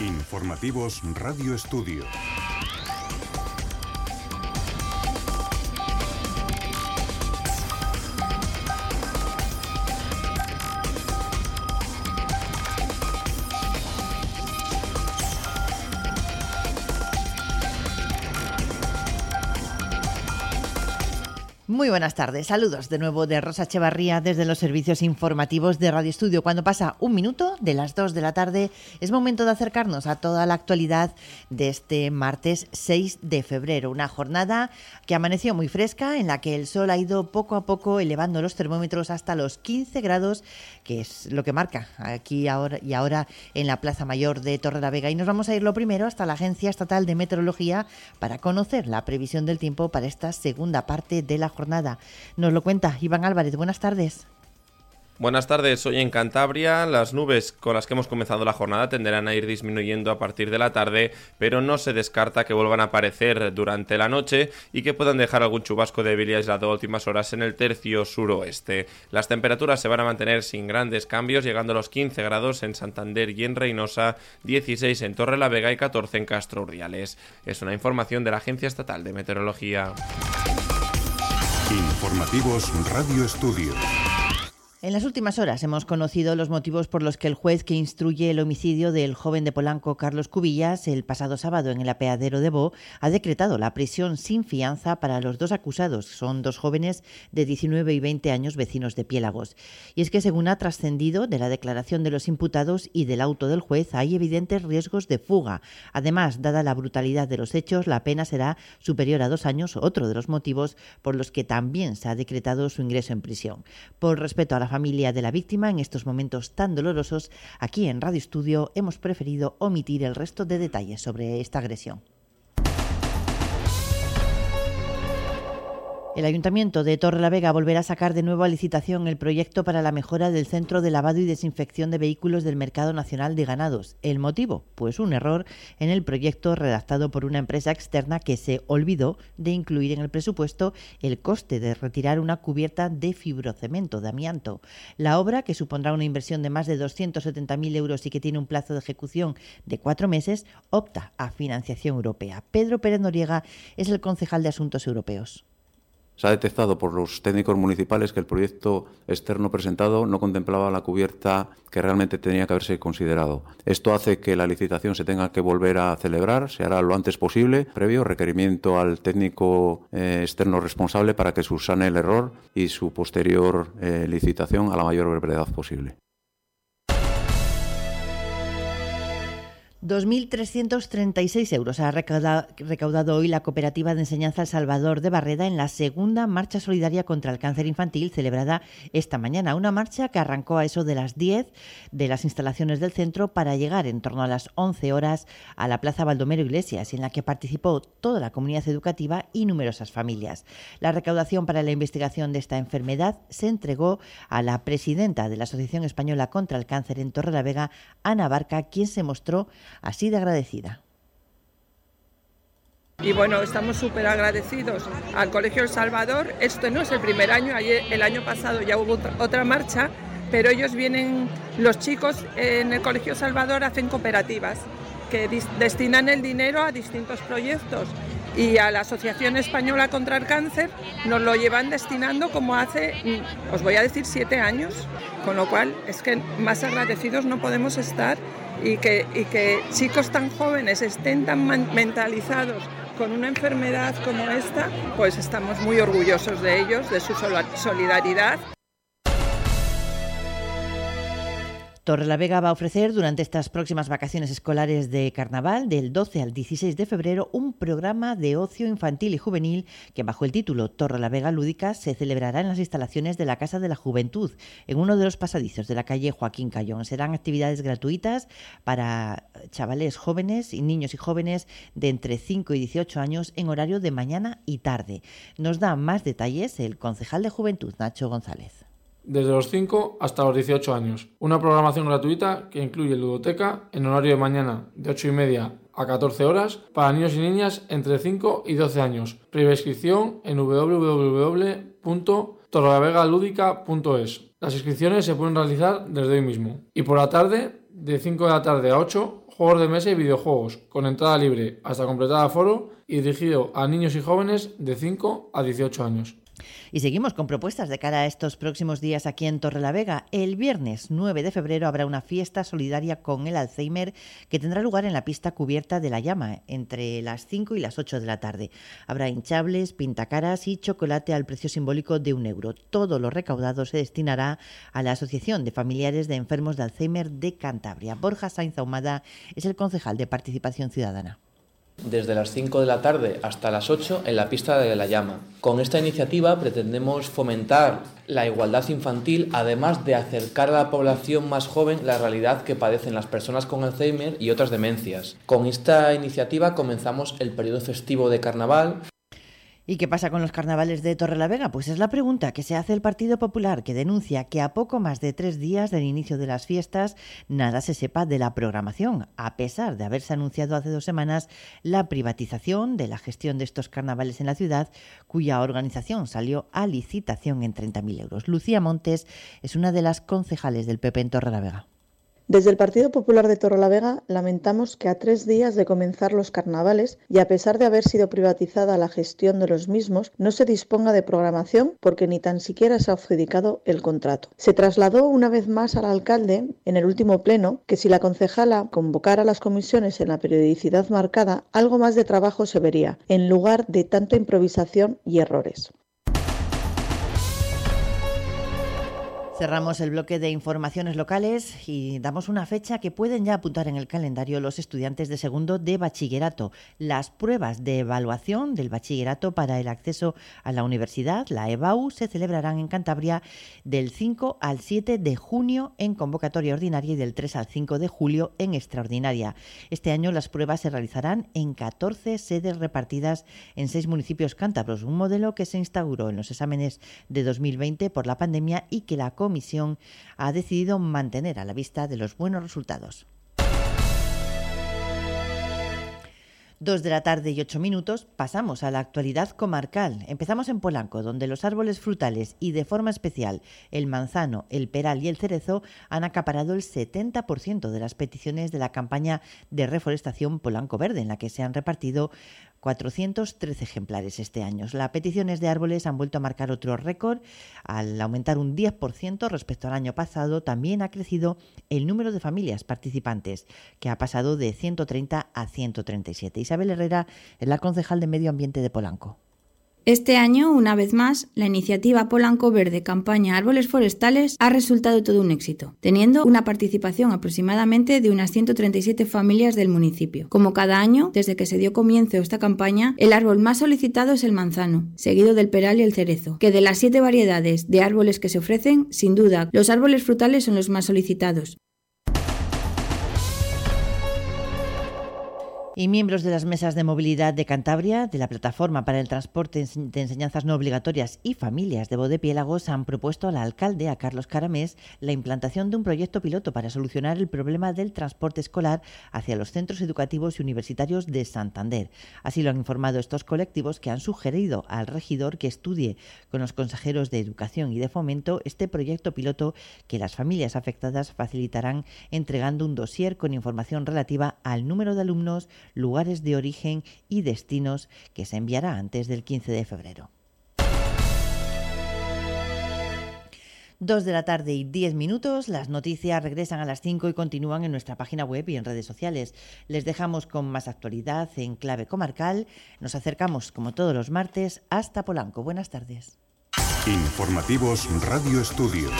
Informativos Radio Estudio. Muy buenas tardes, saludos de nuevo de Rosa Echevarría desde los servicios informativos de Radio Estudio. Cuando pasa un minuto de las 2 de la tarde, es momento de acercarnos a toda la actualidad de este martes 6 de febrero. Una jornada que amaneció muy fresca, en la que el sol ha ido poco a poco elevando los termómetros hasta los 15 grados, que es lo que marca aquí ahora y ahora en la Plaza Mayor de Torre la Vega. Y nos vamos a ir lo primero hasta la Agencia Estatal de Meteorología para conocer la previsión del tiempo para esta segunda parte de la jornada Nos lo cuenta Iván Álvarez. Buenas tardes. Buenas tardes, hoy en Cantabria las nubes con las que hemos comenzado la jornada tenderán a ir disminuyendo a partir de la tarde, pero no se descarta que vuelvan a aparecer durante la noche y que puedan dejar algún chubasco débil y aislado a últimas horas en el tercio suroeste. Las temperaturas se van a mantener sin grandes cambios, llegando a los 15 grados en Santander y en Reynosa, 16 en Torre la Vega y 14 en Castro Urdiales. Es una información de la Agencia Estatal de Meteorología. Informativos Radio Estudio. En las últimas horas hemos conocido los motivos por los que el juez que instruye el homicidio del joven de Polanco Carlos Cubillas el pasado sábado en el apeadero de Bo ha decretado la prisión sin fianza para los dos acusados. Son dos jóvenes de 19 y 20 años vecinos de Piélagos. Y es que según ha trascendido de la declaración de los imputados y del auto del juez hay evidentes riesgos de fuga. Además, dada la brutalidad de los hechos, la pena será superior a dos años, otro de los motivos por los que también se ha decretado su ingreso en prisión. Por respeto a la familia de la víctima en estos momentos tan dolorosos, aquí en Radio Estudio hemos preferido omitir el resto de detalles sobre esta agresión. El Ayuntamiento de Torre la Vega volverá a sacar de nuevo a licitación el proyecto para la mejora del centro de lavado y desinfección de vehículos del Mercado Nacional de Ganados. ¿El motivo? Pues un error en el proyecto redactado por una empresa externa que se olvidó de incluir en el presupuesto el coste de retirar una cubierta de fibrocemento de amianto. La obra, que supondrá una inversión de más de 270.000 euros y que tiene un plazo de ejecución de cuatro meses, opta a financiación europea. Pedro Pérez Noriega es el concejal de Asuntos Europeos se ha detectado por los técnicos municipales que el proyecto externo presentado no contemplaba la cubierta que realmente tenía que haberse considerado. Esto hace que la licitación se tenga que volver a celebrar, se hará lo antes posible, previo requerimiento al técnico eh, externo responsable para que subsane el error y su posterior eh, licitación a la mayor brevedad posible. 2.336 euros ha recaudado, hoy la Cooperativa de Enseñanza El Salvador de Barreda en la segunda marcha solidaria contra el cáncer infantil celebrada esta mañana. Una marcha que arrancó a eso de las 10 de las instalaciones del centro para llegar en torno a las 11 horas a la Plaza Baldomero Iglesias, en la que participó toda la comunidad educativa y numerosas familias. La recaudación para la investigación de esta enfermedad se entregó a la presidenta de la Asociación Española contra el Cáncer en Torre la Vega, Ana Barca, quien se mostró así de agradecida. Y bueno, estamos súper agradecidos al Colegio El Salvador. Esto no es el primer año, el año pasado ya hubo otra marcha, pero ellos vienen, los chicos en el Colegio Salvador hacen cooperativas que destinan el dinero a distintos proyectos y a la Asociación Española contra el Cáncer nos lo llevan destinando como hace, mm, os voy a decir, siete años, con lo cual es que más agradecidos no podemos estar y que, y que chicos tan jóvenes estén tan mentalizados con una enfermedad como esta, pues estamos muy orgullosos de ellos, de su solidaridad. Torrelavega va a ofrecer durante estas próximas vacaciones escolares de carnaval, del 12 al 16 de febrero, un programa de ocio infantil y juvenil que bajo el título Torrelavega Lúdica se celebrará en las instalaciones de la Casa de la Juventud, en uno de los pasadizos de la calle Joaquín Cayón. Serán actividades gratuitas para chavales jóvenes y niños y jóvenes de entre 5 y 18 años en horario de mañana y tarde. Nos da más detalles el concejal de Juventud, Nacho González desde los 5 hasta los 18 años. Una programación gratuita que incluye ludoteca en horario de mañana de 8 y media a 14 horas para niños y niñas entre 5 y 12 años. Previa inscripción en www.torrevegaludica.es. Las inscripciones se pueden realizar desde hoy mismo. Y por la tarde, de 5 de la tarde a 8, juegos de mesa y videojuegos, con entrada libre hasta completar aforo y dirigido a niños y jóvenes de 5 a 18 años. Y seguimos con propuestas de cara a estos próximos días aquí en Torrelavega. El viernes 9 de febrero habrá una fiesta solidaria con el Alzheimer que tendrá lugar en la pista cubierta de la llama entre las 5 y las 8 de la tarde. Habrá hinchables, pintacaras y chocolate al precio simbólico de un euro. Todo lo recaudado se destinará a la Asociación de Familiares de Enfermos de Alzheimer de Cantabria. Borja Sainz Ahumada es el concejal de Participación Ciudadana desde las 5 de la tarde hasta las 8 en la pista de la llama. Con esta iniciativa pretendemos fomentar la igualdad infantil, además de acercar a la población más joven la realidad que padecen las personas con Alzheimer y otras demencias. Con esta iniciativa comenzamos el periodo festivo de carnaval. ¿Y qué pasa con los carnavales de Torrelavega? Pues es la pregunta que se hace el Partido Popular, que denuncia que a poco más de tres días del inicio de las fiestas nada se sepa de la programación, a pesar de haberse anunciado hace dos semanas la privatización de la gestión de estos carnavales en la ciudad, cuya organización salió a licitación en 30.000 euros. Lucía Montes es una de las concejales del PP en Torrelavega. Desde el Partido Popular de Torrelavega lamentamos que a tres días de comenzar los carnavales y a pesar de haber sido privatizada la gestión de los mismos, no se disponga de programación porque ni tan siquiera se ha adjudicado el contrato. Se trasladó una vez más al alcalde en el último pleno que si la concejala convocara las comisiones en la periodicidad marcada, algo más de trabajo se vería, en lugar de tanta improvisación y errores. Cerramos el bloque de informaciones locales y damos una fecha que pueden ya apuntar en el calendario los estudiantes de segundo de bachillerato. Las pruebas de evaluación del bachillerato para el acceso a la universidad, la EBAU, se celebrarán en Cantabria del 5 al 7 de junio en convocatoria ordinaria y del 3 al 5 de julio en extraordinaria. Este año las pruebas se realizarán en 14 sedes repartidas en seis municipios cántabros, un modelo que se instauró en los exámenes de 2020 por la pandemia y que la comisión ha decidido mantener a la vista de los buenos resultados. Dos de la tarde y ocho minutos pasamos a la actualidad comarcal. Empezamos en Polanco, donde los árboles frutales y de forma especial el manzano, el peral y el cerezo han acaparado el 70% de las peticiones de la campaña de reforestación Polanco Verde, en la que se han repartido 413 ejemplares este año. Las peticiones de árboles han vuelto a marcar otro récord. Al aumentar un 10% respecto al año pasado, también ha crecido el número de familias participantes, que ha pasado de 130 a 137. Isabel Herrera es la concejal de Medio Ambiente de Polanco. Este año, una vez más, la iniciativa Polanco Verde Campaña Árboles Forestales ha resultado todo un éxito, teniendo una participación aproximadamente de unas 137 familias del municipio. Como cada año, desde que se dio comienzo esta campaña, el árbol más solicitado es el manzano, seguido del peral y el cerezo, que de las siete variedades de árboles que se ofrecen, sin duda, los árboles frutales son los más solicitados. Y miembros de las mesas de movilidad de Cantabria, de la Plataforma para el Transporte de Enseñanzas No Obligatorias y Familias de Bodepiélagos han propuesto al alcalde, a Carlos Caramés, la implantación de un proyecto piloto para solucionar el problema del transporte escolar hacia los centros educativos y universitarios de Santander. Así lo han informado estos colectivos que han sugerido al regidor que estudie con los consejeros de Educación y de Fomento este proyecto piloto que las familias afectadas facilitarán entregando un dossier con información relativa al número de alumnos, lugares de origen y destinos que se enviará antes del 15 de febrero. Dos de la tarde y diez minutos. Las noticias regresan a las cinco y continúan en nuestra página web y en redes sociales. Les dejamos con más actualidad en clave comarcal. Nos acercamos, como todos los martes, hasta Polanco. Buenas tardes. Informativos Radio Estudio.